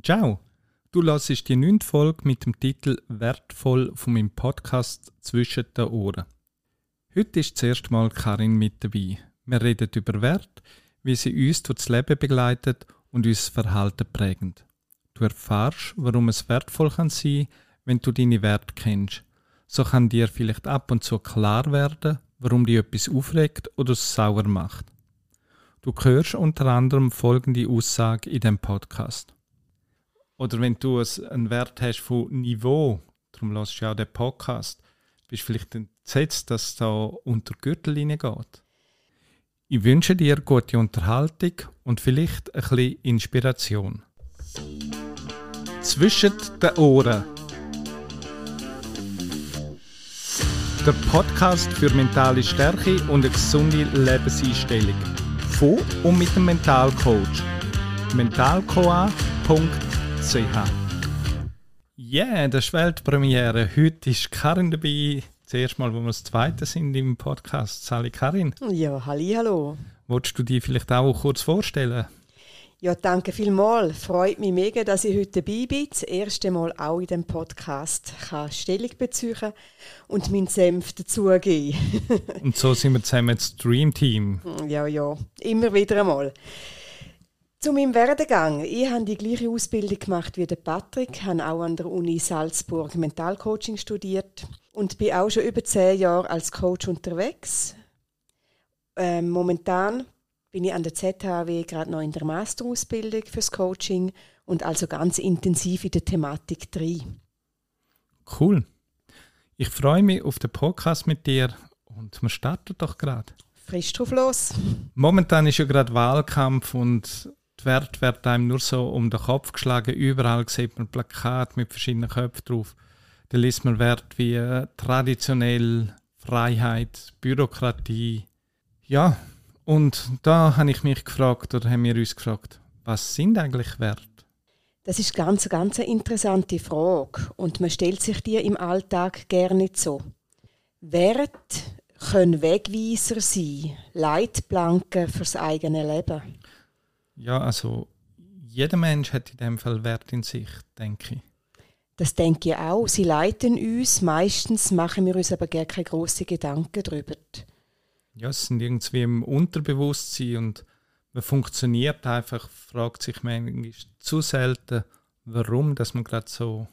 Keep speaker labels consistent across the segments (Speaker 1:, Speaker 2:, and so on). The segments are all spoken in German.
Speaker 1: Ciao! Du hörst die neunte Folge mit dem Titel Wertvoll von meinem Podcast Zwischen den Ohren. Heute ist das erste Mal Karin mit dabei. Wir reden über Wert, wie sie uns durch das Leben begleitet und unser Verhalten prägen. Du erfährst, warum es wertvoll kann sein wenn du deine Werte kennst. So kann dir vielleicht ab und zu klar werden, warum dich etwas aufregt oder sauer macht. Du hörst unter anderem folgende Aussage in dem Podcast. Oder wenn du einen Wert hast von Niveau, darum hörst du ja auch den Podcast, bist du vielleicht entsetzt, dass es da unter Gürtellinie geht. Ich wünsche dir gute Unterhaltung und vielleicht ein bisschen Inspiration. Zwischen den Ohren. Der Podcast für mentale Stärke und eine gesunde Lebenseinstellung. Von und mit dem Mentalcoach. mentalcoa.com ch. Yeah, das ist Weltpremiere. Heute ist Karin dabei. Das erste Mal, wo wir das zweite sind im Podcast. Sali Karin.
Speaker 2: Ja, halli, hallo.
Speaker 1: Wolltest du dich vielleicht auch kurz vorstellen?
Speaker 2: Ja, danke vielmals. Freut mich mega, dass ich heute dabei bin. Das erste Mal auch in dem Podcast kann Stellung beziehen und meinen Senf dazugeben.
Speaker 1: und so sind wir zusammen das Dream Team.
Speaker 2: Ja, ja, immer wieder einmal. Zu meinem Werdegang. Ich habe die gleiche Ausbildung gemacht wie der Patrick, habe auch an der Uni Salzburg Mentalcoaching studiert und bin auch schon über zehn Jahre als Coach unterwegs. Ähm, momentan bin ich an der ZHW gerade noch in der Masterausbildung fürs Coaching und also ganz intensiv in der Thematik drin.
Speaker 1: Cool. Ich freue mich auf den Podcast mit dir und wir starten doch gerade.
Speaker 2: Frisch drauf los.
Speaker 1: Momentan ist ja gerade Wahlkampf und die Werte werden einem nur so um den Kopf geschlagen. Überall sieht man Plakate mit verschiedenen Köpfen drauf. Da liest man Werte wie äh, traditionell, Freiheit, Bürokratie. Ja, und da habe ich mich gefragt, oder haben wir uns gefragt, was sind eigentlich Werte?
Speaker 2: Das ist ganz, ganz eine interessante Frage und man stellt sich die im Alltag gerne so. Werte können Wegweiser sein, Leitplanken fürs eigene Leben.
Speaker 1: Ja, also jeder Mensch hat in dem Fall Wert in sich, denke ich.
Speaker 2: Das denke ich auch. Sie leiten uns. Meistens machen wir uns aber gar keine grossen Gedanken darüber.
Speaker 1: Ja, es sind irgendwie im Unterbewusstsein und man funktioniert einfach, fragt sich manchmal zu selten, warum dass man gerade so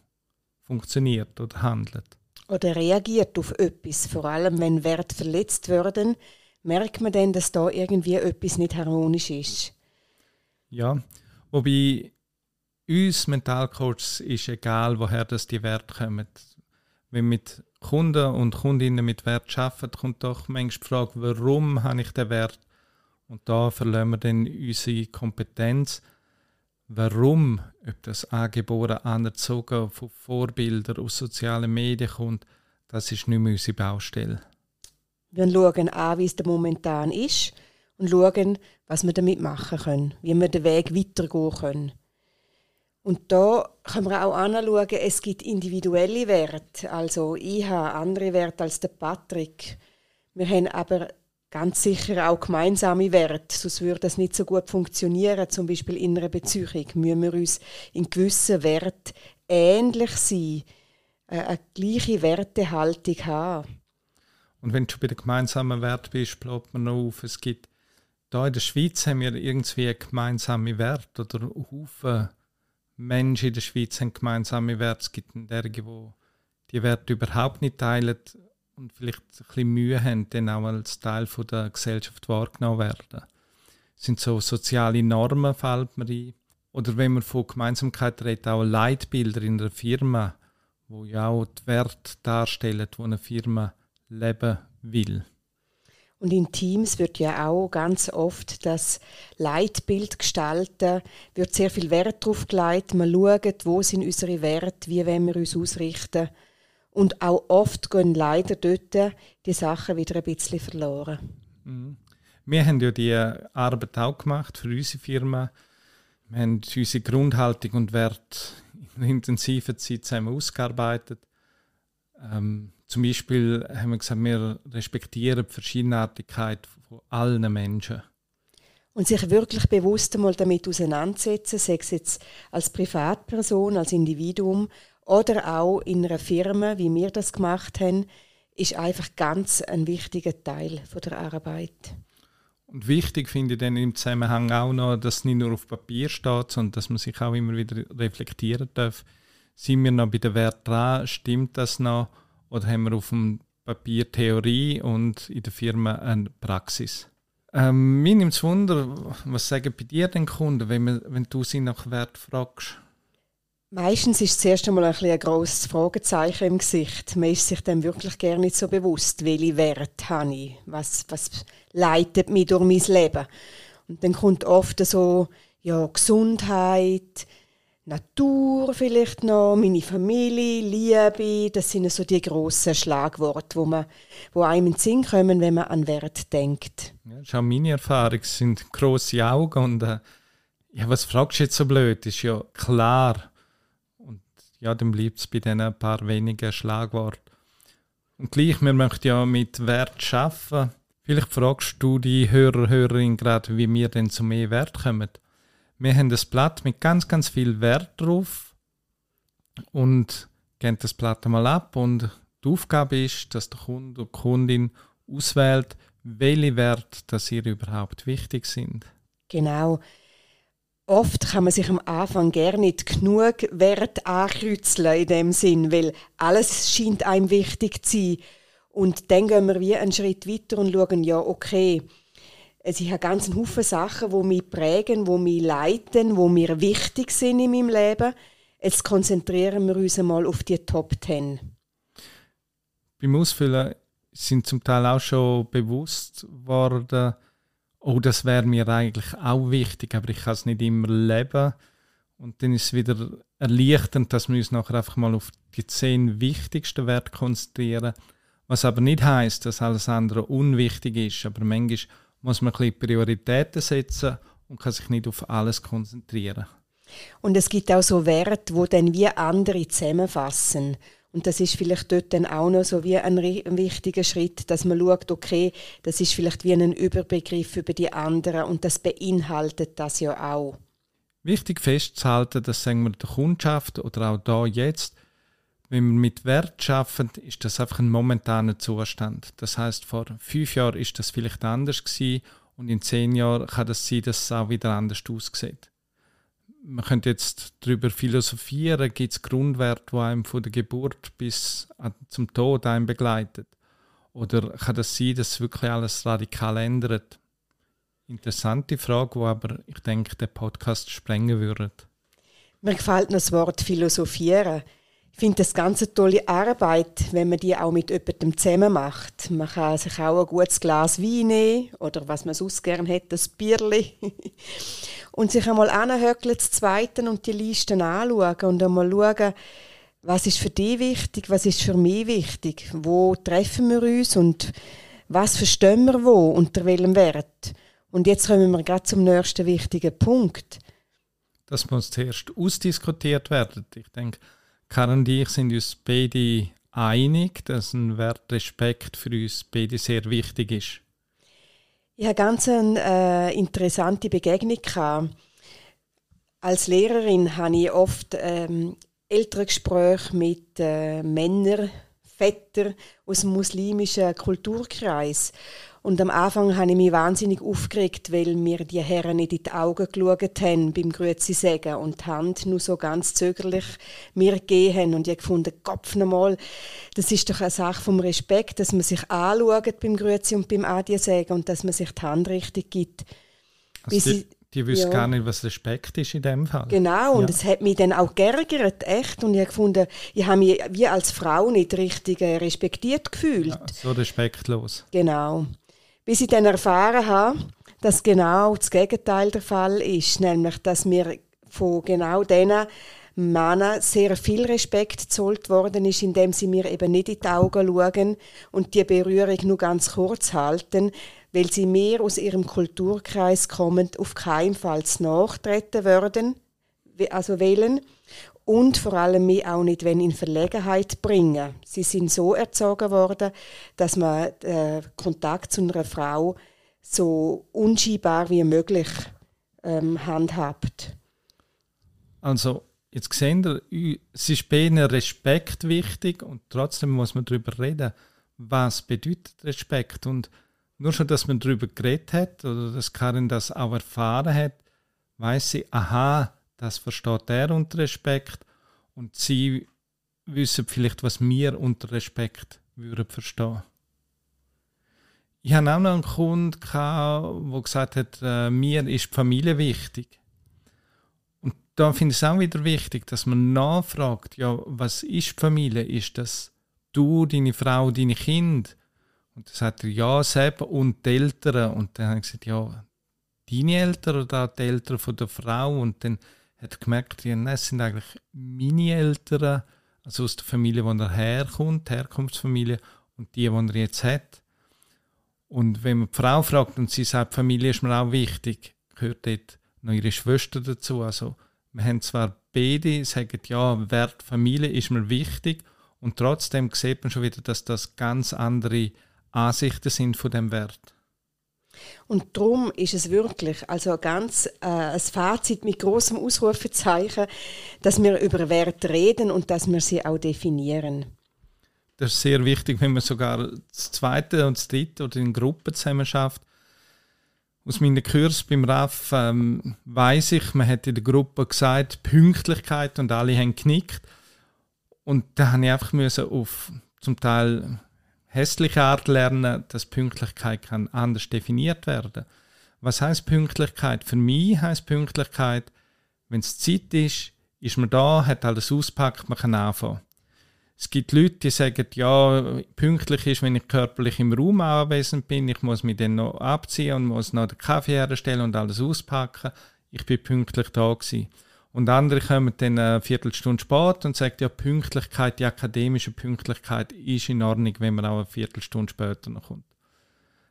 Speaker 1: funktioniert oder handelt.
Speaker 2: Oder reagiert auf etwas. Vor allem, wenn Wert verletzt werden, merkt man dann, dass da irgendwie etwas nicht harmonisch ist.
Speaker 1: Ja, wobei uns Mentalcoaches ist egal, woher das die Werte kommen. Wenn mit Kunden und Kundinnen mit Wert arbeiten, kommt doch manchmal die Frage, warum habe ich den Wert? Und da verlieren wir dann unsere Kompetenz. Warum, ob das angeboren, anerzogen von Vorbildern aus sozialen Medien kommt, das ist nicht mehr unsere Baustelle.
Speaker 2: Wir schauen an, wie es momentan ist und schauen, was wir damit machen können, wie wir den Weg weitergehen können. Und da können wir auch anschauen, es gibt individuelle Werte. Also ich habe andere Werte als der Patrick. Wir haben aber ganz sicher auch gemeinsame Werte, sonst würde das nicht so gut funktionieren. Zum Beispiel in einer Beziehung müssen wir uns in gewissen Werten ähnlich sein, äh, eine gleiche Wertehaltung haben.
Speaker 1: Und wenn du bei den gemeinsamen Werten bist, bleibt man noch auf, es gibt da in der Schweiz haben wir irgendwie gemeinsame Werte oder Haufen Menschen in der Schweiz haben gemeinsame Werte. Es gibt derige, die die Werte überhaupt nicht teilen und vielleicht ein bisschen Mühe haben, dann auch als Teil von der Gesellschaft wahrgenommen werden. Es sind so soziale Normen, fällt mir ein. Oder wenn man von Gemeinsamkeit redet, auch Leitbilder in einer Firma, wo ja auch die Werte darstellen, wo eine Firma leben will.
Speaker 2: Und in Teams wird ja auch ganz oft das Leitbild gestalten, wird sehr viel Wert darauf gelegt. Man schaut, wo sind unsere Werte, wie wollen wir uns ausrichten. Und auch oft gehen leider dort die Sachen wieder ein bisschen verloren.
Speaker 1: Mhm. Wir haben ja die Arbeit auch gemacht für unsere Firma. Wir haben unsere Grundhaltung und Wert in intensiver Zeit zusammen ausgearbeitet. Ähm, zum Beispiel haben wir gesagt, wir respektieren die Verschiedenartigkeit von allen Menschen.
Speaker 2: und sich wirklich bewusst einmal damit auseinandersetzen, sei es jetzt als Privatperson, als Individuum oder auch in einer Firma, wie wir das gemacht haben, ist einfach ganz ein wichtiger Teil von der Arbeit.
Speaker 1: Und wichtig finde ich dann im Zusammenhang auch noch, dass es nicht nur auf Papier steht, sondern dass man sich auch immer wieder reflektieren darf. Sind wir noch bei der Wert dran? Stimmt das noch? Oder haben wir auf dem Papier Theorie und in der Firma eine Praxis? Ähm, mir nimmt es Wunder, was sagen bei dir den Kunden, wenn, man, wenn du sie nach Wert fragst?
Speaker 2: Meistens ist zuerst einmal ein, ein grosses Fragezeichen im Gesicht. Man ist sich dann wirklich gar nicht so bewusst, welche Werte habe ich, was, was leitet mich durch mein Leben. Und dann kommt oft so ja, Gesundheit, Natur vielleicht noch, meine Familie, Liebe, das sind so die grossen Schlagworte, wo, man, wo einem in den Sinn kommen, wenn man an Wert denkt.
Speaker 1: Ja, das ist auch meine Erfahrung, es sind grosse Augen und äh, ja, was fragst du jetzt so blöd, ist ja klar. Und ja, dann bleibt es bei diesen paar wenigen Schlagworten. Und gleich, wir möchten ja mit Wert arbeiten. Vielleicht fragst du die Hörer, Hörerin gerade, wie wir denn zu mehr Wert kommen. Wir haben das Blatt mit ganz, ganz viel Wert drauf und geben das Blatt einmal ab und die Aufgabe ist, dass der Kunde oder die Kundin auswählt, welche Werte dass ihr überhaupt wichtig sind.
Speaker 2: Genau. Oft kann man sich am Anfang gar nicht genug Wert ankreuzeln in dem Sinn, weil alles scheint einem wichtig zu sein. Und dann gehen wir wie einen Schritt weiter und schauen, ja, okay, es ich habe ganz einen Haufen Sachen, die mich prägen, die mich leiten, die mir wichtig sind in meinem Leben. Jetzt konzentrieren wir uns einmal auf die Top Ten.
Speaker 1: Beim Ausfüllen sind zum Teil auch schon bewusst worden, oh, das wäre mir eigentlich auch wichtig, aber ich kann es nicht immer leben. Und dann ist es wieder erleichternd, dass wir uns nachher einfach mal auf die zehn wichtigsten Werte konzentrieren. Was aber nicht heißt, dass alles andere unwichtig ist. Aber manchmal muss man ein bisschen Prioritäten setzen und kann sich nicht auf alles konzentrieren.
Speaker 2: Und es gibt auch so Werte, wo dann wie andere zusammenfassen. Und das ist vielleicht dort dann auch noch so wie ein, ein, wichtiger Schritt, dass man schaut, okay, das ist vielleicht wie ein Überbegriff über die anderen und das beinhaltet das ja auch.
Speaker 1: Wichtig festzuhalten, dass sagen wir der Kundschaft oder auch da jetzt wenn wir mit Wert schaffen, ist das einfach ein momentaner Zustand. Das heißt, vor fünf Jahren ist das vielleicht anders gewesen und in zehn Jahren kann das sein, dass es auch wieder anders aussieht. Man könnte jetzt darüber philosophieren, gibt es Grundwerte, die einem von der Geburt bis zum Tod einem begleitet? Oder kann das sein, dass wirklich alles radikal ändert? Interessante Frage, die aber, ich denke, der Podcast sprengen würde.
Speaker 2: Mir gefällt das Wort philosophieren. Finde das eine tolle Arbeit, wenn man die auch mit jemandem zusammen macht. Man kann sich auch ein gutes Glas Wein nehmen oder was man sonst gerne hätte, ein Bierli. und sich einmal anhöckeln, zu zweiten und die Listen anschauen und einmal schauen, was ist für dich wichtig, was ist für mich wichtig, wo treffen wir uns und was verstehen wir wo, unter welchem Wert. Und jetzt kommen wir gerade zum nächsten wichtigen Punkt.
Speaker 1: Das muss zuerst ausdiskutiert werden. Ich denke, Karin und ich sind uns beide einig, dass ein Wert Respekt für uns beide sehr wichtig ist.
Speaker 2: Ich hatte ganz eine äh, interessante Begegnung. Als Lehrerin habe ich oft ähm, ältere Gespräche mit äh, Männern, Vätern aus dem muslimischen Kulturkreis. Und am Anfang habe ich mich wahnsinnig aufgeregt, weil mir die Herren nicht in die Augen geschaut haben beim Grüezi sagen und die Hand nur so ganz zögerlich mir gegeben haben. Und ich habe gefunden, Kopf nochmal, das ist doch eine Sache vom Respekt, dass man sich anschaut beim Grüezi und beim Adie sagen und dass man sich die Hand richtig gibt.
Speaker 1: Also die, die wissen ja. gar nicht, was Respekt ist in dem Fall.
Speaker 2: Genau, und es hat mich dann auch geärgert, echt. Und ich habe gefunden, ich habe mich wie als Frau nicht richtig äh, respektiert gefühlt. Ja,
Speaker 1: so respektlos.
Speaker 2: Genau bis ich dann erfahren habe, dass genau das Gegenteil der Fall ist, nämlich dass mir von genau diesen Männern sehr viel Respekt zollt worden ist, indem sie mir eben nicht in die Augen schauen und die Berührung nur ganz kurz halten, weil sie mehr aus ihrem Kulturkreis kommend auf keinen Fall nachtreten würden, also wählen und vor allem mich auch nicht wenn in Verlegenheit bringen. Sie sind so erzogen worden, dass man äh, Kontakt zu einer Frau so unscheinbar wie möglich ähm, handhabt.
Speaker 1: Also jetzt sehen wir, es ist bei ihnen Respekt wichtig und trotzdem muss man darüber reden, was bedeutet Respekt und nur schon, dass man darüber geredet hat oder dass Karin das auch erfahren hat, weiß sie, aha, das versteht er unter Respekt und sie wissen vielleicht, was wir unter Respekt würden verstehen. Ich hatte auch noch einen Kunden, der gesagt hat, äh, mir ist die Familie wichtig. Und da finde ich es auch wieder wichtig, dass man nachfragt, ja, was ist die Familie? Ist das du, deine Frau, deine Kinder? Und dann sagt er, ja, selber und die Eltern. Und dann habe ich gesagt, ja, deine Eltern oder die Eltern von der Frau? Und dann hat er gemerkt, es sind eigentlich meine Eltern, also aus der Familie, wo er herkommt, die Herkunftsfamilie, und die, die er jetzt hat. Und wenn man die Frau fragt und sie sagt, Familie ist mir auch wichtig, gehört dort noch ihre Schwester dazu. Also wir haben zwar beide, sagen, ja, Wert Familie ist mir wichtig, und trotzdem sieht man schon wieder, dass das ganz andere Ansichten sind von dem Wert.
Speaker 2: Und darum ist es wirklich also ganz äh, ein Fazit mit großem Ausrufezeichen, dass wir über Werte reden und dass wir sie auch definieren.
Speaker 1: Das ist sehr wichtig, wenn man sogar das zweite und das dritte oder in Gruppen zusammen schafft. Aus meinen Kurs beim RAF ähm, weiß ich, man hat in der Gruppe gesagt, Pünktlichkeit und alle haben genickt. Und da habe ich einfach müssen auf zum Teil hässliche Art lernen, dass Pünktlichkeit kann anders definiert werden. Was heißt Pünktlichkeit? Für mich heißt Pünktlichkeit, wenn es Zeit ist, ist man da, hat alles auspackt, man kann anfangen. Es gibt Leute, die sagen, ja, pünktlich ist, wenn ich körperlich im Raum anwesend bin, ich muss mich dann noch abziehen und muss noch den Kaffee herstellen und alles auspacken. Ich bin pünktlich da gewesen. Und andere kommen dann eine Viertelstunde spät und sagen, ja, Pünktlichkeit, die akademische Pünktlichkeit ist in Ordnung, wenn man auch eine Viertelstunde später noch kommt.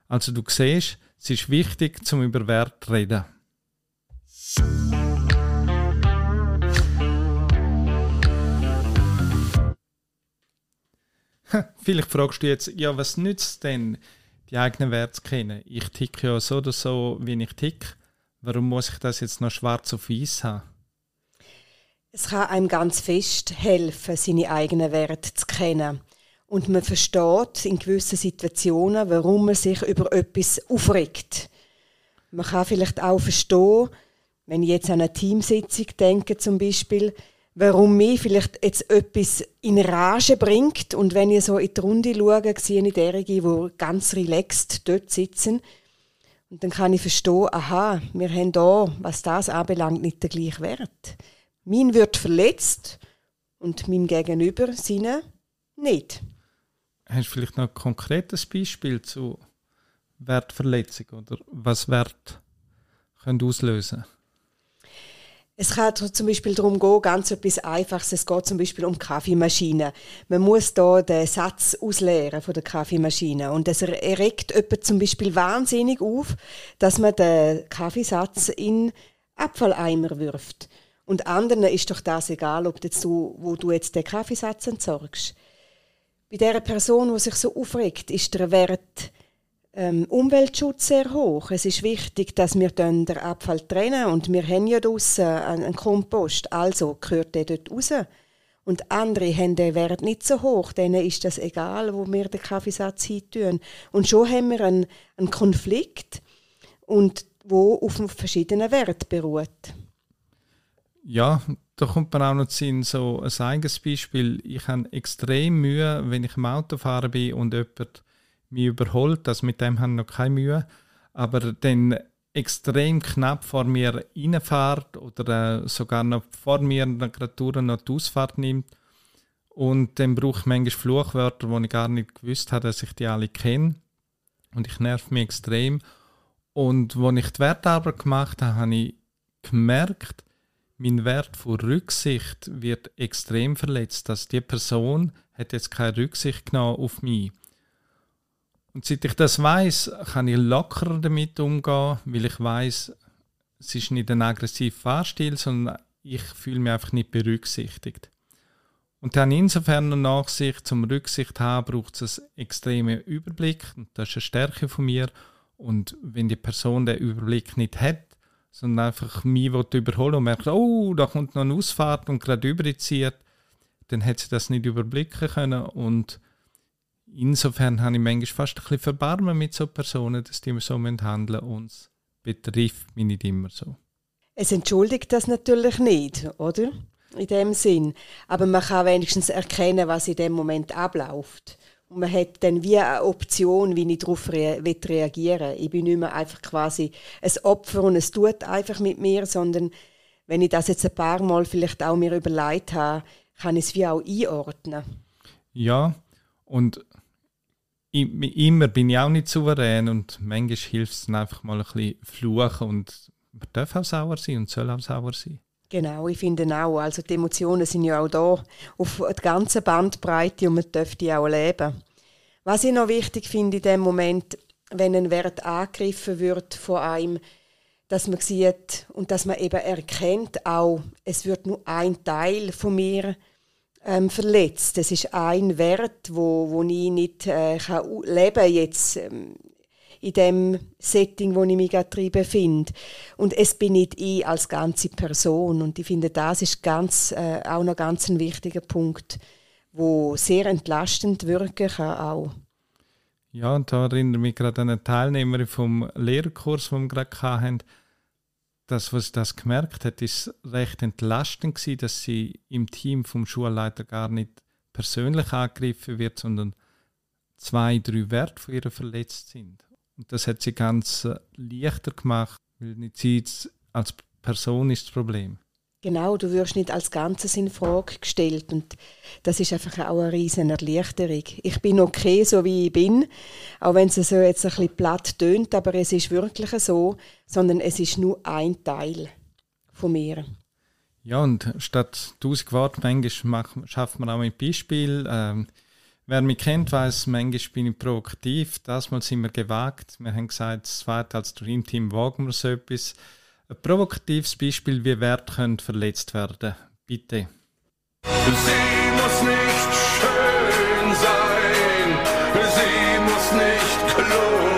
Speaker 1: Also du siehst, es ist wichtig, zum über Wert zu reden. Vielleicht fragst du jetzt, ja, was nützt denn, die eigenen Werte zu kennen? Ich ticke ja so oder so, wie ich ticke. Warum muss ich das jetzt noch schwarz auf weiß haben?
Speaker 2: Es kann einem ganz fest helfen, seine eigenen Werte zu kennen. Und man versteht in gewissen Situationen, warum man sich über etwas aufregt. Man kann vielleicht auch verstehen, wenn ich jetzt an eine Teamsitzung denke zum Beispiel, warum mich vielleicht jetzt etwas in Rage bringt. Und wenn ich so in die Runde schaue, sehe ich derige, die ganz relaxed dort sitzen. Und dann kann ich verstehen, aha, wir haben da, was das anbelangt, nicht den gleichen Wert. Mein wird verletzt und meinem Gegenüber seine nicht.
Speaker 1: Hast du vielleicht noch ein konkretes Beispiel zu Wertverletzung oder was Wert können auslösen
Speaker 2: es kann zum Beispiel darum gehen, ganz etwas Einfaches. Es geht zum Beispiel um Kaffeemaschine. Man muss da den Satz ausleeren von der Kaffeemaschine. Und das erregt jemand zum Beispiel wahnsinnig auf, dass man den Kaffeesatz in Abfalleimer wirft. Und anderen ist doch das egal, ob du, wo du jetzt den Kaffeesatz entsorgst. Bei der Person, die sich so aufregt, ist der Wert ähm, Umweltschutz sehr hoch. Es ist wichtig, dass wir den Abfall trennen und wir haben ja draussen einen Kompost, also gehört der dort raus. Und andere haben den Wert nicht so hoch, denen ist das egal, wo wir den Kaffeesatz hin Und schon haben wir einen, einen Konflikt, und wo auf verschiedenen Werten beruht
Speaker 1: ja, da kommt man auch noch zu so ein eigenes Beispiel. Ich habe extrem Mühe, wenn ich im Auto fahre bin und jemand mich überholt. Das mit dem habe ich noch keine Mühe. Aber dann extrem knapp vor mir reinfährt oder äh, sogar noch vor mir gerade noch die Ausfahrt nimmt. Und dann brauche ich manchmal Fluchwörter, wo ich gar nicht gewusst habe, dass ich die alle kenne. Und ich nerv mich extrem. Und als ich die Wertarbeit gemacht habe, habe ich gemerkt, mein Wert von Rücksicht wird extrem verletzt, dass die Person hat jetzt keine Rücksicht genommen auf mich. Und seit ich das weiß, kann ich lockerer damit umgehen, weil ich weiß, es ist nicht ein aggressiver Fahrstil, sondern ich fühle mich einfach nicht berücksichtigt. Und dann insofern eine Nachsicht, zum Rücksicht haben, braucht es einen extremen Überblick. Und das ist eine Stärke von mir. Und wenn die Person den Überblick nicht hat, sondern einfach mich überholen und merkt, oh, da kommt noch eine Ausfahrt und gerade überzieht, dann hat sie das nicht überblicken können. Und insofern habe ich manchmal fast ein bisschen Verbarmen mit so Personen, dass die so handeln und es betrifft mich nicht immer so.
Speaker 2: Es entschuldigt das natürlich nicht, oder? In dem Sinn. Aber man kann wenigstens erkennen, was in dem Moment abläuft. Und man hat dann wie eine Option, wie ich darauf rea reagieren will. Ich bin nicht mehr einfach quasi ein Opfer und es tut einfach mit mir, sondern wenn ich das jetzt ein paar Mal vielleicht auch mir überlegt habe, kann ich es wie auch einordnen.
Speaker 1: Ja, und immer bin ich auch nicht souverän und manchmal hilft es einfach mal ein bisschen fluchen und man darf auch sauer sein und soll auch sauer sein.
Speaker 2: Genau, ich finde auch. Also die Emotionen sind ja auch da auf der ganzen Bandbreite und man darf die auch leben. Was ich noch wichtig finde in dem Moment, wenn ein Wert angegriffen wird von einem, dass man sieht und dass man eben erkennt, auch es wird nur ein Teil von mir ähm, verletzt. Das ist ein Wert, wo, wo ich nicht äh, kann leben jetzt ähm, in dem Setting, wo ich mich gerade befinde. Und es bin nicht ich als ganze Person. Und ich finde, das ist ganz, äh, auch noch ganz ein wichtiger Punkt, wo sehr entlastend wirken kann auch.
Speaker 1: Ja, und da erinnere ich mich gerade an eine Teilnehmerin vom Lehrkurs, den wir gerade hatten. Das, was das gemerkt hat, ist recht entlastend gewesen, dass sie im Team vom Schulleiter gar nicht persönlich angegriffen wird, sondern zwei, drei Werte von ihr verletzt sind. Und das hat sie ganz äh, leichter gemacht, weil nicht sie als Person ist das Problem.
Speaker 2: Genau, du wirst nicht als Ganzes in Frage gestellt und das ist einfach auch eine riesen Erleichterung. Ich bin okay, so wie ich bin, auch wenn es so jetzt ein bisschen platt tönt, aber es ist wirklich so, sondern es ist nur ein Teil von mir.
Speaker 1: Ja, und statt 1000 Worte manchmal schafft man auch ein Beispiel. Ähm, Wer mich kennt, weiß, manchmal bin ich proaktiv. Das Mal sind wir gewagt. Wir haben gesagt, das zweite als Dream Team wagen wir so etwas. Ein provokatives Beispiel, wie Wert können verletzt werden. Bitte. Sie muss nicht schön sein. Sie muss nicht klug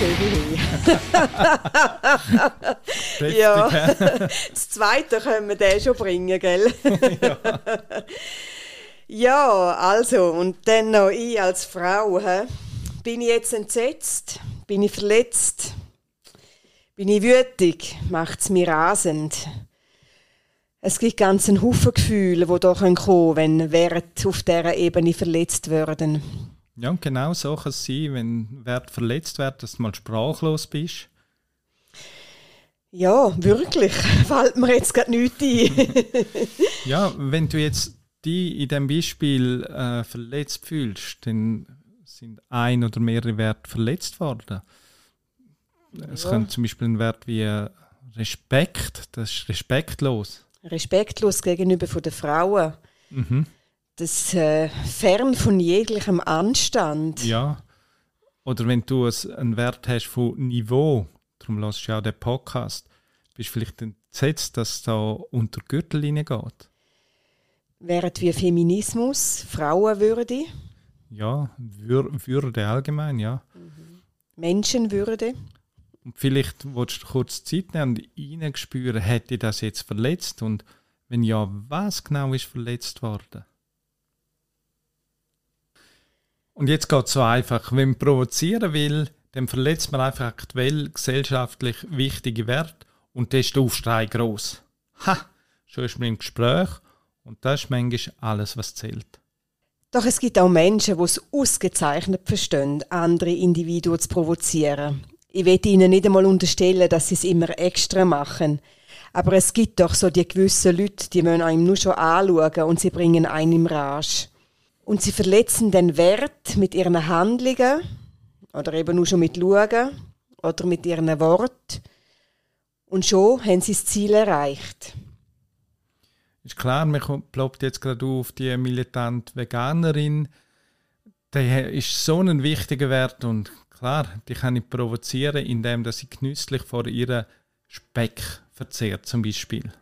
Speaker 2: Leck, schön ja. Das zweite können wir den schon bringen, gell? ja. ja, also, und dann noch ich als Frau. He? Bin ich jetzt entsetzt? Bin ich verletzt? Bin ich wütig? Macht es mich rasend? Es gibt ganz einen Haufen Gefühle, die hier kommen können, wenn Werte auf dieser Ebene verletzt werden.
Speaker 1: Ja, und genau so kann es sein, wenn Wert verletzt wird, dass du mal sprachlos bist.
Speaker 2: Ja, wirklich. Fällt mir jetzt gerade nichts ein.
Speaker 1: ja, wenn du jetzt die in diesem Beispiel äh, verletzt fühlst, dann sind ein oder mehrere Werte verletzt worden. Es ja. könnte zum Beispiel ein Wert wie Respekt, das ist respektlos.
Speaker 2: Respektlos gegenüber von den Frauen. Mhm das äh, fern von jeglichem Anstand.
Speaker 1: Ja. Oder wenn du einen Wert hast von Niveau, darum lass du ja auch den Podcast, bist du vielleicht entsetzt, dass es da unter Gürtellinie geht.
Speaker 2: Während wie Feminismus, Frauenwürde.
Speaker 1: Ja, Wür Würde allgemein, ja. Mhm.
Speaker 2: Menschenwürde.
Speaker 1: Und vielleicht willst du kurz Zeit nehmen und reinspüren, hätte das jetzt verletzt? Und wenn ja, was genau ist verletzt worden? Und jetzt geht es so einfach. Wenn man provozieren will, dann verletzt man einfach aktuell gesellschaftlich wichtige Werte und dann ist der Aufstrei gross. Ha! Schon ist man im Gespräch und das ist manchmal alles, was zählt.
Speaker 2: Doch es gibt auch Menschen, die es ausgezeichnet verstehen, andere Individuen zu provozieren. Ich will ihnen nicht einmal unterstellen, dass sie es immer extra machen. Aber es gibt doch so die gewissen Leute, die müssen einem nur schon anschauen und sie bringen einen im Rage. Und sie verletzen den Wert mit ihren Handlungen oder eben nur schon mit Schauen oder mit ihren Worten. Und schon haben sie das Ziel erreicht.
Speaker 1: Ist klar, man ploppt jetzt gerade auf die militante Veganerin. der ist so ein wichtiger Wert und klar, die kann ich provozieren, indem ich genüsslich vor ihrer Speck verzehrt zum Beispiel.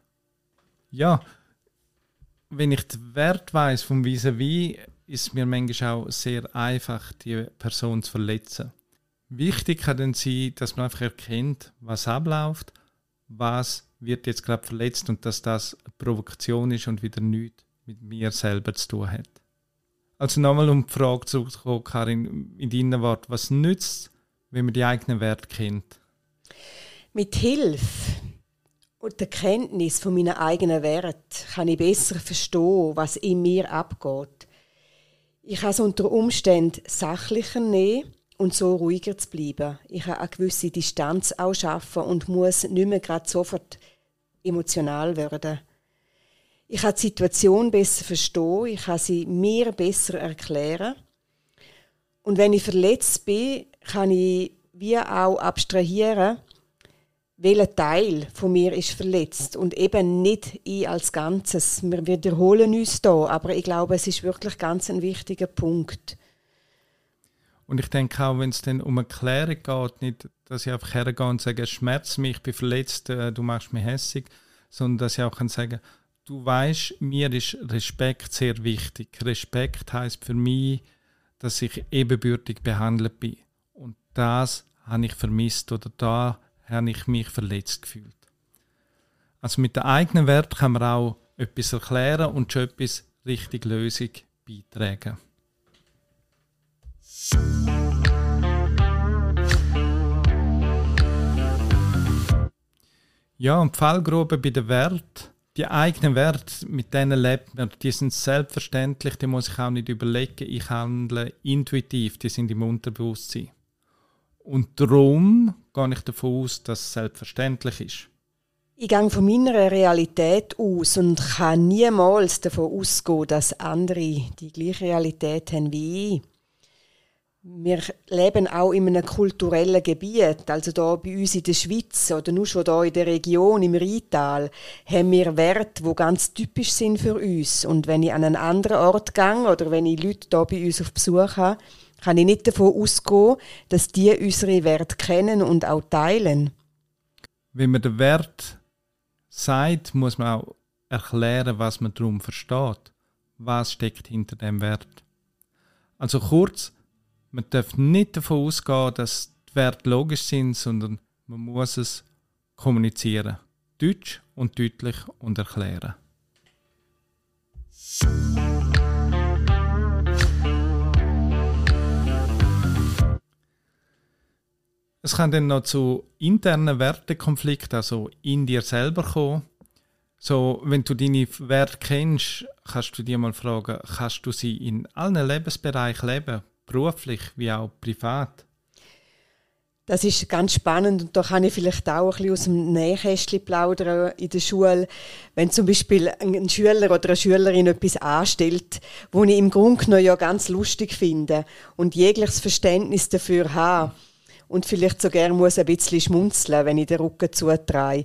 Speaker 1: Ja, wenn ich den Wert weiß vom vis-à-vis, ist mir manchmal auch sehr einfach, die Person zu verletzen. Wichtig kann dann sein, dass man einfach erkennt, was abläuft, was wird jetzt gerade verletzt und dass das eine Provokation ist und wieder nichts mit mir selber zu tun hat. Also nochmal um die Frage zurückzukommen, Karin, in deinen Worten, was nützt wenn man die eigenen Werte kennt?
Speaker 2: Mit Hilfe und der Kenntnis von meinen eigenen Werten kann ich besser verstehen, was in mir abgeht. Ich kann es unter Umständen sachlicher nehmen und so ruhiger zu bleiben. Ich kann eine gewisse Distanz auch schaffen und muss nicht mehr gerade sofort emotional werden. Ich kann die Situation besser verstehen, ich kann sie mir besser erklären. Und wenn ich verletzt bin, kann ich wie auch abstrahieren, welcher Teil von mir ist verletzt und eben nicht ich als Ganzes. Wir wiederholen uns da, aber ich glaube, es ist wirklich ganz ein wichtiger Punkt.
Speaker 1: Und ich denke auch, wenn es dann um eine Klärung geht, nicht, dass ich einfach hergehe und sage, schmerzt mich, ich bin verletzt, äh, du machst mich hässig, sondern dass ich auch kann sagen, du weißt, mir ist Respekt sehr wichtig. Respekt heißt für mich, dass ich ebenbürtig behandelt bin. Und das habe ich vermisst oder da habe ich mich verletzt gefühlt. Also mit den eigenen Wert kann man auch etwas erklären und schon etwas richtig Lösung beitragen. Ja, und die Fallgrube bei den Wert, die eigenen Werte, mit denen lebt man, die sind selbstverständlich, die muss ich auch nicht überlegen. Ich handle intuitiv, die sind im Unterbewusstsein. Und darum gehe ich davon aus, dass es selbstverständlich ist.
Speaker 2: Ich gehe von meiner Realität aus und kann niemals davon ausgehen, dass andere die gleiche Realität haben wie ich. Wir leben auch in einem kulturellen Gebiet, also da bei uns in der Schweiz oder nur schon da in der Region im Rheintal, haben wir Werte, die ganz typisch sind für uns. Und wenn ich an einen anderen Ort gehe oder wenn ich Leute da bei uns auf Besuch habe, kann ich nicht davon ausgehen, dass die unsere Werte kennen und auch teilen.
Speaker 1: Wenn man den Wert sagt, muss man auch erklären, was man darum versteht. Was steckt hinter dem Wert? Also kurz, man darf nicht davon ausgehen, dass die Werte logisch sind, sondern man muss es kommunizieren. Deutsch und deutlich und erklären. Es kann dann noch zu internen Wertekonflikten, also in dir selber kommen. So, wenn du deine Werte kennst, kannst du dir mal fragen, kannst du sie in allen Lebensbereichen leben? beruflich wie auch privat?
Speaker 2: Das ist ganz spannend und da kann ich vielleicht auch ein bisschen aus dem Nähkästchen plaudern in der Schule. Wenn zum Beispiel ein Schüler oder eine Schülerin etwas anstellt, wo ich im Grunde genommen ja ganz lustig finde und jegliches Verständnis dafür habe und vielleicht sogar muss ein bisschen schmunzeln, wenn ich den Rücken zutreue,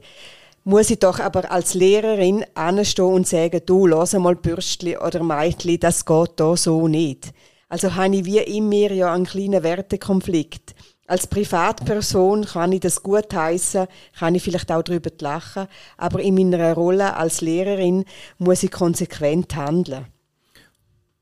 Speaker 2: muss ich doch aber als Lehrerin anstehen und sagen, du, lass mal Bürstli oder Meitli, das geht da so nicht. Also habe ich wie in mir ja einen kleinen Wertekonflikt. Als Privatperson kann ich das gut heißen, kann ich vielleicht auch darüber lachen, aber in meiner Rolle als Lehrerin muss ich konsequent handeln.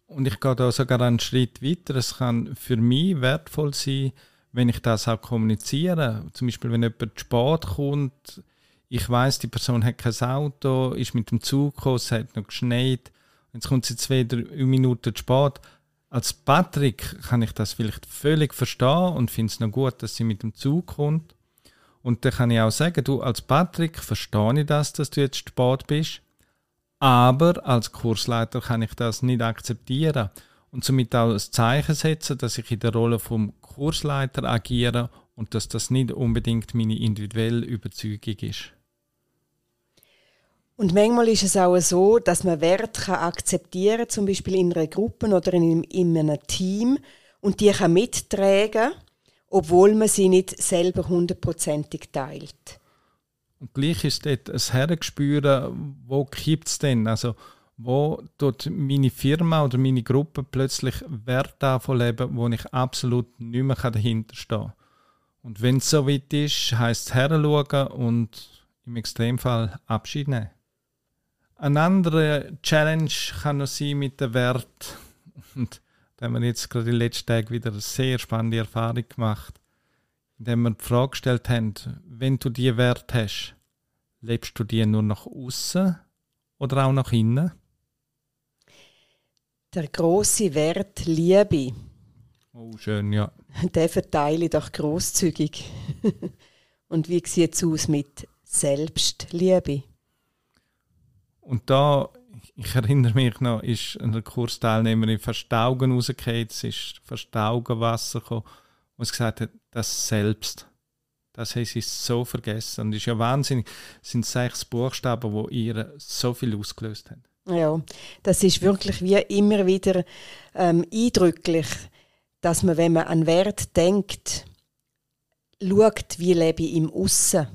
Speaker 1: Und ich gehe da sogar einen Schritt weiter. Es kann für mich wertvoll sein, wenn ich das auch kommuniziere. Zum Beispiel, wenn jemand spät kommt, ich weiß, die Person hat kein Auto, ist mit dem Zug gekommen, es hat noch geschneit, jetzt kommt sie zwei, drei Minuten spät als Patrick kann ich das vielleicht völlig verstehen und finde es noch gut, dass sie mit dem Zug kommt. Und dann kann ich auch sagen, du als Patrick verstehe ich das, dass du jetzt spät bist, aber als Kursleiter kann ich das nicht akzeptieren und somit auch ein Zeichen setzen, dass ich in der Rolle vom Kursleiter agiere und dass das nicht unbedingt meine individuelle Überzeugung ist.
Speaker 2: Und manchmal ist es auch so, dass man Werte kann akzeptieren zum Beispiel in einer Gruppe oder in, in einem Team, und die kann mittragen, obwohl man sie nicht selber hundertprozentig teilt.
Speaker 1: Und gleich ist dort ein Hergespüren, wo kippt es denn? Also, wo dort meine Firma oder meine Gruppe plötzlich Werte davon leben, wo ich absolut nicht mehr dahinter stehe. Und wenn es so weit ist, heisst es heranschauen und im Extremfall Abschied nehmen. Eine andere Challenge kann noch sein mit dem Wert. Und da haben wir jetzt gerade in den letzten Tagen wieder eine sehr spannende Erfahrung gemacht, indem wir die Frage gestellt haben, wenn du diese Wert hast, lebst du die nur nach außen oder auch nach innen?
Speaker 2: Der große Wert Liebe.
Speaker 1: Oh, schön, ja.
Speaker 2: Den verteile ich doch großzügig. Und wie sieht es aus mit Selbstliebe?
Speaker 1: Und da, ich erinnere mich noch, ist eine Kursteilnehmerin fast die Augen rausgefallen, es ist fast die Augenwasser gekommen, und sie gesagt hat, das Selbst. Das haben sie so vergessen. Und es ist ja wahnsinnig, es sind sechs Buchstaben, die ihr so viel ausgelöst haben.
Speaker 2: Ja, das ist wirklich wie immer wieder ähm, eindrücklich, dass man, wenn man an Wert denkt, schaut, wie lebe ich im Aussen.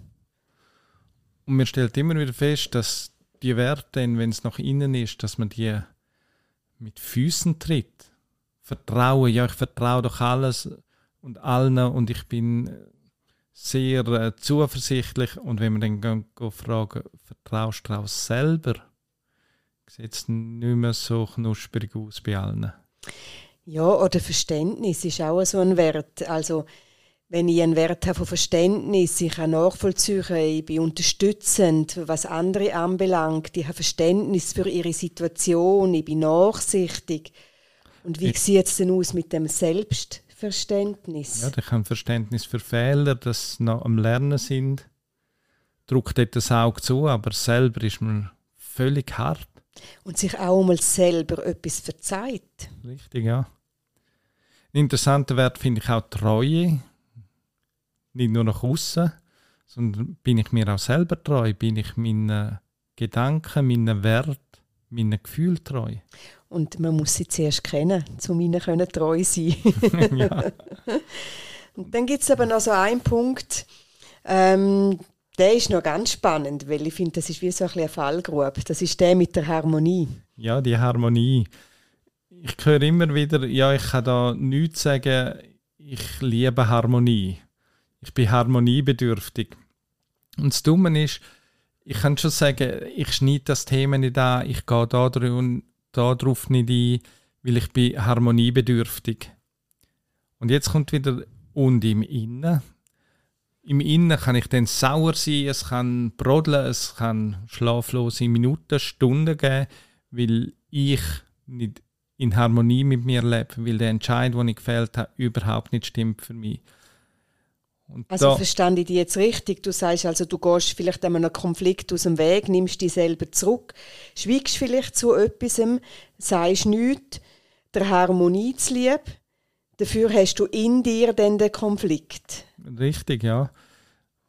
Speaker 1: Und man stellt immer wieder fest, dass die Werte, wenn es nach innen ist, dass man die mit Füßen tritt. Vertrauen, ja, ich vertraue doch alles und allen und ich bin sehr äh, zuversichtlich. Und wenn man dann fragen, vertraust du auch selber? Sieht es nicht mehr so knusprig aus bei allen.
Speaker 2: Ja, oder Verständnis ist auch so ein Wert. Also, wenn ich einen Wert habe von Verständnis, ich kann nachvollziehen, ich bin unterstützend, was andere anbelangt, ich habe Verständnis für ihre Situation, ich bin nachsichtig. Und wie sieht es denn aus mit dem Selbstverständnis?
Speaker 1: Ja, ich habe Verständnis für Fehler, dass sie noch am Lernen sind. Drückt dort das Auge zu, aber selber ist man völlig hart.
Speaker 2: Und sich auch mal selber etwas verzeiht.
Speaker 1: Richtig, ja. Ein interessanter Wert finde ich auch Treue. Nicht nur nach außen, sondern bin ich mir auch selber treu? Bin ich meinen Gedanken, meinen Wert, meinen Gefühlen treu?
Speaker 2: Und man muss sie zuerst kennen, um ihnen können treu sein ja. Und dann gibt es aber noch so einen Punkt, ähm, der ist noch ganz spannend, weil ich finde, das ist wie so ein eine Fallgrube. Das ist der mit der Harmonie.
Speaker 1: Ja, die Harmonie. Ich höre immer wieder, ja, ich kann da nichts sagen, ich liebe Harmonie. Ich bin harmoniebedürftig. Und das Dumme ist, ich kann schon sagen, ich schneide das Thema nicht an, ich gehe da, drin, da drauf nicht ein, weil ich bin harmoniebedürftig. Und jetzt kommt wieder und im Innen im Innen kann ich dann sauer sein, es kann brodeln, es kann schlaflose Minuten, Stunden geben, weil ich nicht in Harmonie mit mir lebe, weil der Entscheid, den ich gefällt habe, überhaupt nicht stimmt für mich.
Speaker 2: Und also verstand ich dich jetzt richtig? Du sagst also, du gehst vielleicht einem Konflikt aus dem Weg, nimmst dich selber zurück, schweigst vielleicht zu etwas, sagst nichts, der Harmonie zu lieb, dafür hast du in dir dann den Konflikt.
Speaker 1: Richtig, ja.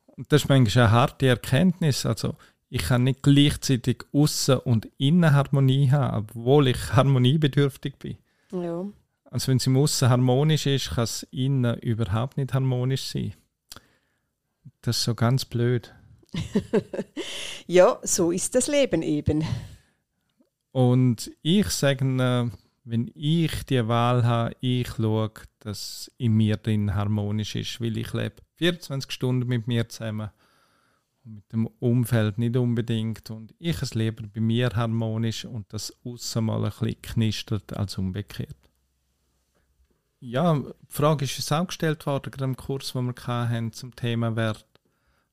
Speaker 1: Und das ist manchmal eine harte Erkenntnis. Also, ich kann nicht gleichzeitig Aussen- und Innenharmonie haben, obwohl ich harmoniebedürftig bin.
Speaker 2: Ja.
Speaker 1: Also, wenn es im Aussen harmonisch ist, kann es innen überhaupt nicht harmonisch sein. Das ist so ganz blöd.
Speaker 2: ja, so ist das Leben eben.
Speaker 1: Und ich sage, wenn ich die Wahl habe, ich schaue, dass in mir drin harmonisch ist, weil ich lebe 24 Stunden mit mir zusammen und mit dem Umfeld nicht unbedingt und ich es lieber bei mir harmonisch und das außen mal ein bisschen knistert als umgekehrt. Ja, die Frage ist uns auch gestellt worden, gerade im Kurs, den wir hatten, zum Thema Wert.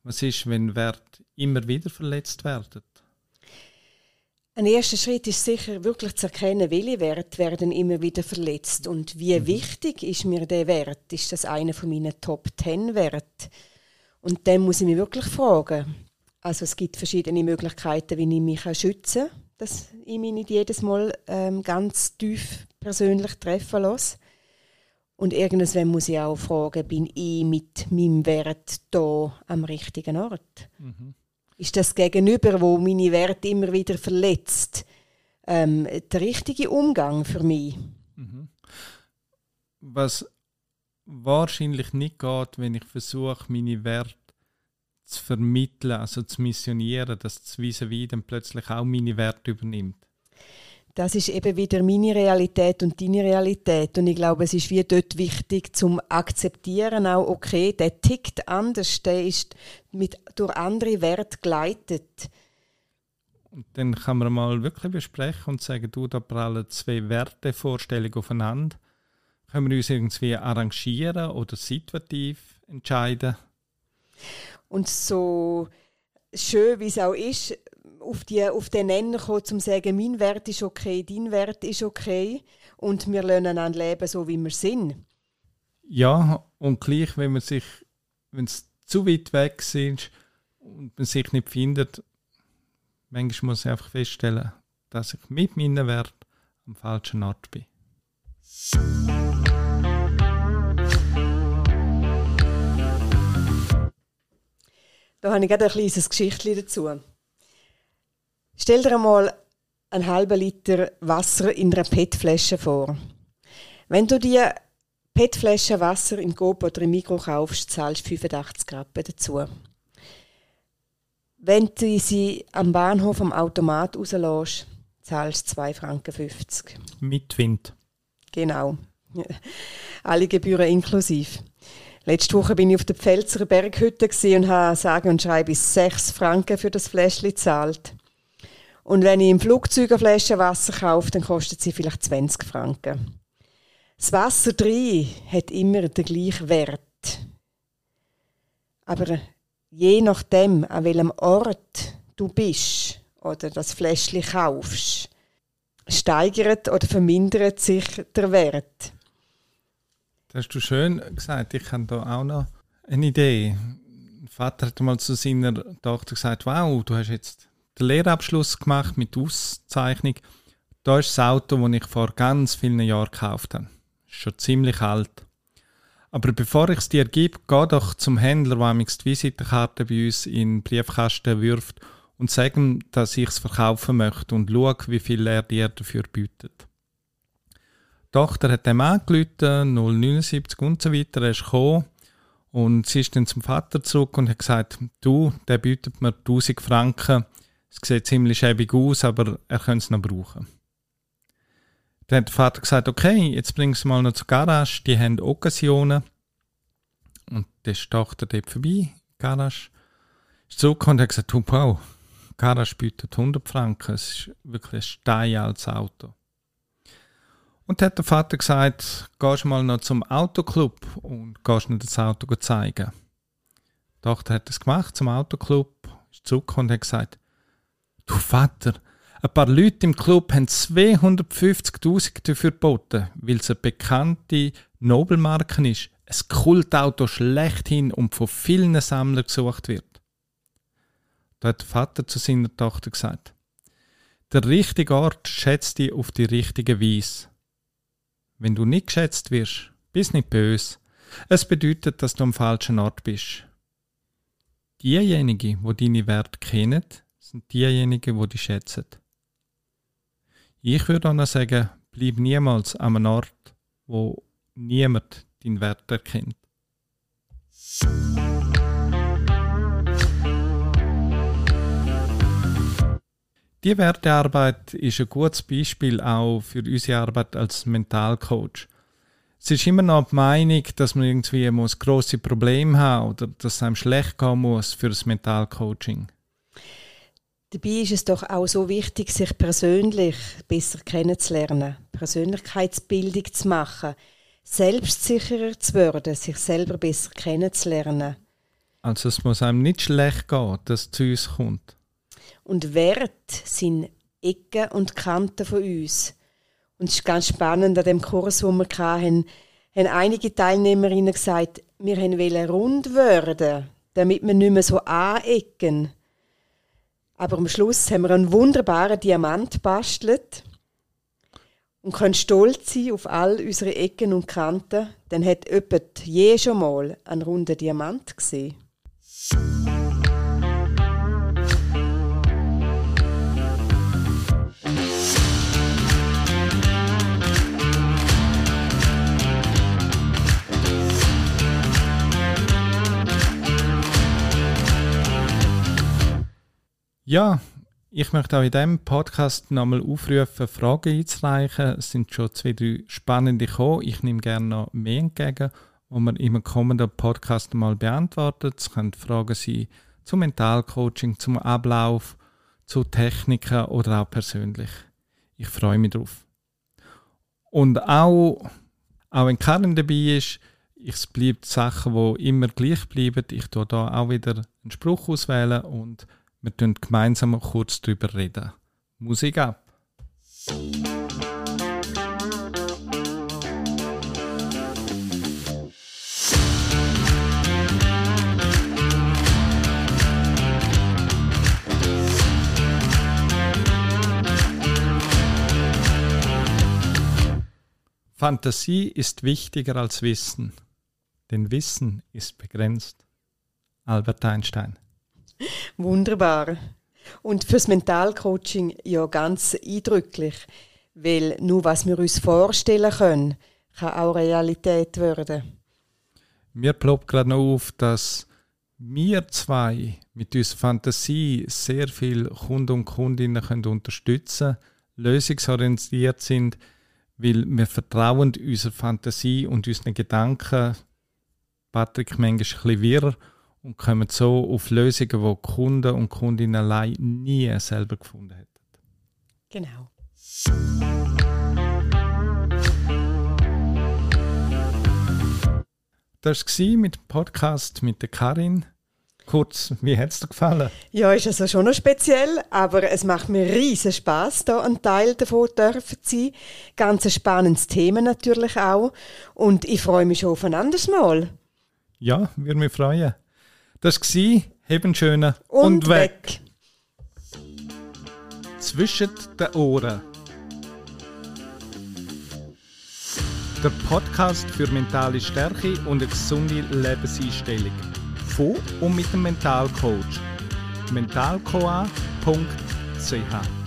Speaker 1: Was ist, wenn Wert immer wieder verletzt werden?
Speaker 2: Ein erster Schritt ist sicher wirklich zu erkennen, welche Werte werden immer wieder verletzt und wie mhm. wichtig ist mir der Wert? Ist das einer von meinen Top 10 Werten? Und dann muss ich mich wirklich fragen. Also es gibt verschiedene Möglichkeiten, wie ich mich schützen kann, dass ich mich nicht jedes Mal ähm, ganz tief persönlich treffen lasse. Und irgendwann muss ich auch fragen, bin ich mit meinem Wert da am richtigen Ort? Mhm ist das Gegenüber, wo meine Werte immer wieder verletzt, ähm, der richtige Umgang für mich. Mhm.
Speaker 1: Was wahrscheinlich nicht geht, wenn ich versuche, meine Werte zu vermitteln, also zu missionieren, dass das vis à dann plötzlich auch meine Werte übernimmt.
Speaker 2: Das ist eben wieder meine Realität und deine Realität. Und ich glaube, es ist wie dort wichtig zum akzeptieren, auch okay, der tickt anders, der ist mit, durch andere Werte geleitet.
Speaker 1: Und dann kann man mal wirklich besprechen und sagen, du, da prallen zwei Wertevorstellungen aufeinander. Können wir uns irgendwie arrangieren oder situativ entscheiden?
Speaker 2: Und so schön, wie es auch ist, auf, die, auf den Nenner kommen, um zu sagen, mein Wert ist okay, dein Wert ist okay und wir lernen an leben, so wie wir sind.
Speaker 1: Ja, und gleich, wenn man sich, wenn es zu weit weg ist und man sich nicht findet, manchmal muss ich einfach feststellen, dass ich mit meinen Wert am falschen Ort bin.
Speaker 2: Da habe ich gerade ein kleines Geschichtchen dazu. Stell dir einmal einen halben Liter Wasser in einer PET-Flasche vor. Wenn du die PET-Flasche Wasser im Coop oder im Mikro kaufst, zahlst du 85 Rappen dazu. Wenn du sie am Bahnhof am Automat rauslässt, zahlst du 2,50 Franken.
Speaker 1: Mit Wind.
Speaker 2: Genau. Alle Gebühren inklusiv. Letzte Woche bin ich auf der Pfälzer Berghütte und habe sage und schreibe 6 Franken für das Fläschchen gezahlt. Und wenn ich im Flugzeug eine Flasche Wasser kaufe, dann kostet sie vielleicht 20 Franken. Das Wasser drin hat immer den gleichen Wert. Aber je nachdem, an welchem Ort du bist oder das Fläschchen kaufst, steigert oder vermindert sich der Wert.
Speaker 1: Das hast du schön gesagt. Ich habe da auch noch eine Idee. Mein Vater hat mal zu seiner Tochter gesagt: Wow, du hast jetzt den Lehrabschluss gemacht mit Auszeichnung. Da ist das Auto, das ich vor ganz vielen Jahren gekauft habe. Ist schon ziemlich alt. Aber bevor ich es dir gebe, geh doch zum Händler, der die Visitenkarte bei uns in den Briefkasten wirft und sag ihm, dass ich es verkaufen möchte und schau, wie viel er dir dafür bietet. Die Tochter hat dem angerufen, 079 und so weiter, er ist gekommen und sie ist dann zum Vater zurück und hat gesagt, du, der bietet mir 1000 Franken es sieht ziemlich schäbig aus, aber er könnte es noch brauchen. Dann hat der Vater gesagt, okay, jetzt bring es mal noch zur Garage, die haben Occasionen. Und dann ist die Tochter dort vorbei, Garage. Ist zurückgekommen und hat gesagt, wow, Garage bietet 100 Franken, es ist wirklich ein steinaltes Auto. Und dann hat der Vater gesagt, gehst mal noch zum Autoclub und gehst mir das Auto zeigen. Die Tochter hat das gemacht, zum Autoclub, ist zurückgekommen und hat gesagt, Du Vater, ein paar Leute im Club haben 250.000 dafür geboten, weil es eine bekannte Nobelmarke ist, ein Kultauto schlechthin und von vielen Sammlern gesucht wird. Da hat der Vater zu seiner Tochter gesagt, der richtige Ort schätzt dich auf die richtige Weise. Wenn du nicht geschätzt wirst, bist nicht böse. Es bedeutet, dass du am falschen Ort bist. Diejenigen, wo deine Werte kennen, sind diejenigen, die dich schätzen. Ich würde noch sagen, bleib niemals an einem Ort, wo niemand deinen Wert erkennt. Die Wertearbeit ist ein gutes Beispiel auch für unsere Arbeit als Mentalcoach. Es ist immer noch die Meinung, dass man irgendwie muss grosse Probleme haben oder dass es einem schlecht gehen muss für das Mentalcoaching.
Speaker 2: Dabei ist es doch auch so wichtig, sich persönlich besser kennenzulernen, Persönlichkeitsbildung zu machen, selbstsicherer zu werden, sich selber besser kennenzulernen.
Speaker 1: Also es muss einem nicht schlecht gehen, dass es zu uns kommt.
Speaker 2: Und Wert sind Ecken und Kanten von uns. Und es ist ganz spannend, an dem Kurs, den wir hatten, haben einige Teilnehmerinnen gesagt, wir wollen rund werden, damit wir nicht mehr so anecken aber am Schluss haben wir einen wunderbaren Diamant bastelt und können stolz sein auf all unsere Ecken und Kanten. Dann hat jemand je schon mal einen runden Diamant gesehen.
Speaker 1: Ja, Ich möchte auch in diesem Podcast nochmal aufrufen, Fragen einzureichen. Es sind schon zwei, drei spannende gekommen. Ich nehme gerne noch mehr entgegen, die wir im kommenden Podcast mal beantworten. Es können Fragen sein zum Mentalcoaching, zum Ablauf, zu Techniken oder auch persönlich. Ich freue mich drauf. Und auch, auch wenn Karin dabei ist, es bleibt Sachen, die immer gleich bleiben. Ich tue da auch wieder einen Spruch auswählen und wir reden gemeinsam kurz darüber reden. Musik ab! Fantasie ist wichtiger als Wissen, denn Wissen ist begrenzt. Albert Einstein.
Speaker 2: Wunderbar. Und fürs Mentalcoaching ja ganz eindrücklich, weil nur was wir uns vorstellen können, kann auch Realität werden.
Speaker 1: Mir ploppt gerade noch auf, dass wir zwei mit unserer Fantasie sehr viele Kunden und Kundinnen können unterstützen lösungsorientiert sind, weil wir vertrauen unserer Fantasie und unseren Gedanken. Patrick manchmal ein bisschen wirr und kommen so auf Lösungen, die, Kunden und Kundinnen allein nie selber gefunden hätten.
Speaker 2: Genau.
Speaker 1: Das war mit dem Podcast mit der Karin. Kurz, wie hat es dir gefallen?
Speaker 2: Ja, ist also schon noch speziell, aber es macht mir riesen Spaß, da ein Teil davon dürfen zu sein. Ganz ein spannendes Thema natürlich auch. Und ich freue mich schon auf ein anderes Mal.
Speaker 1: Ja, würde mich freuen. Das war Heben schöne
Speaker 2: und, und weg. weg.
Speaker 1: Zwischen den Ohren. Der Podcast für mentale Stärke und eine gesunde Lebenseinstellung von und mit dem Mentalcoach. mentalcoa.ch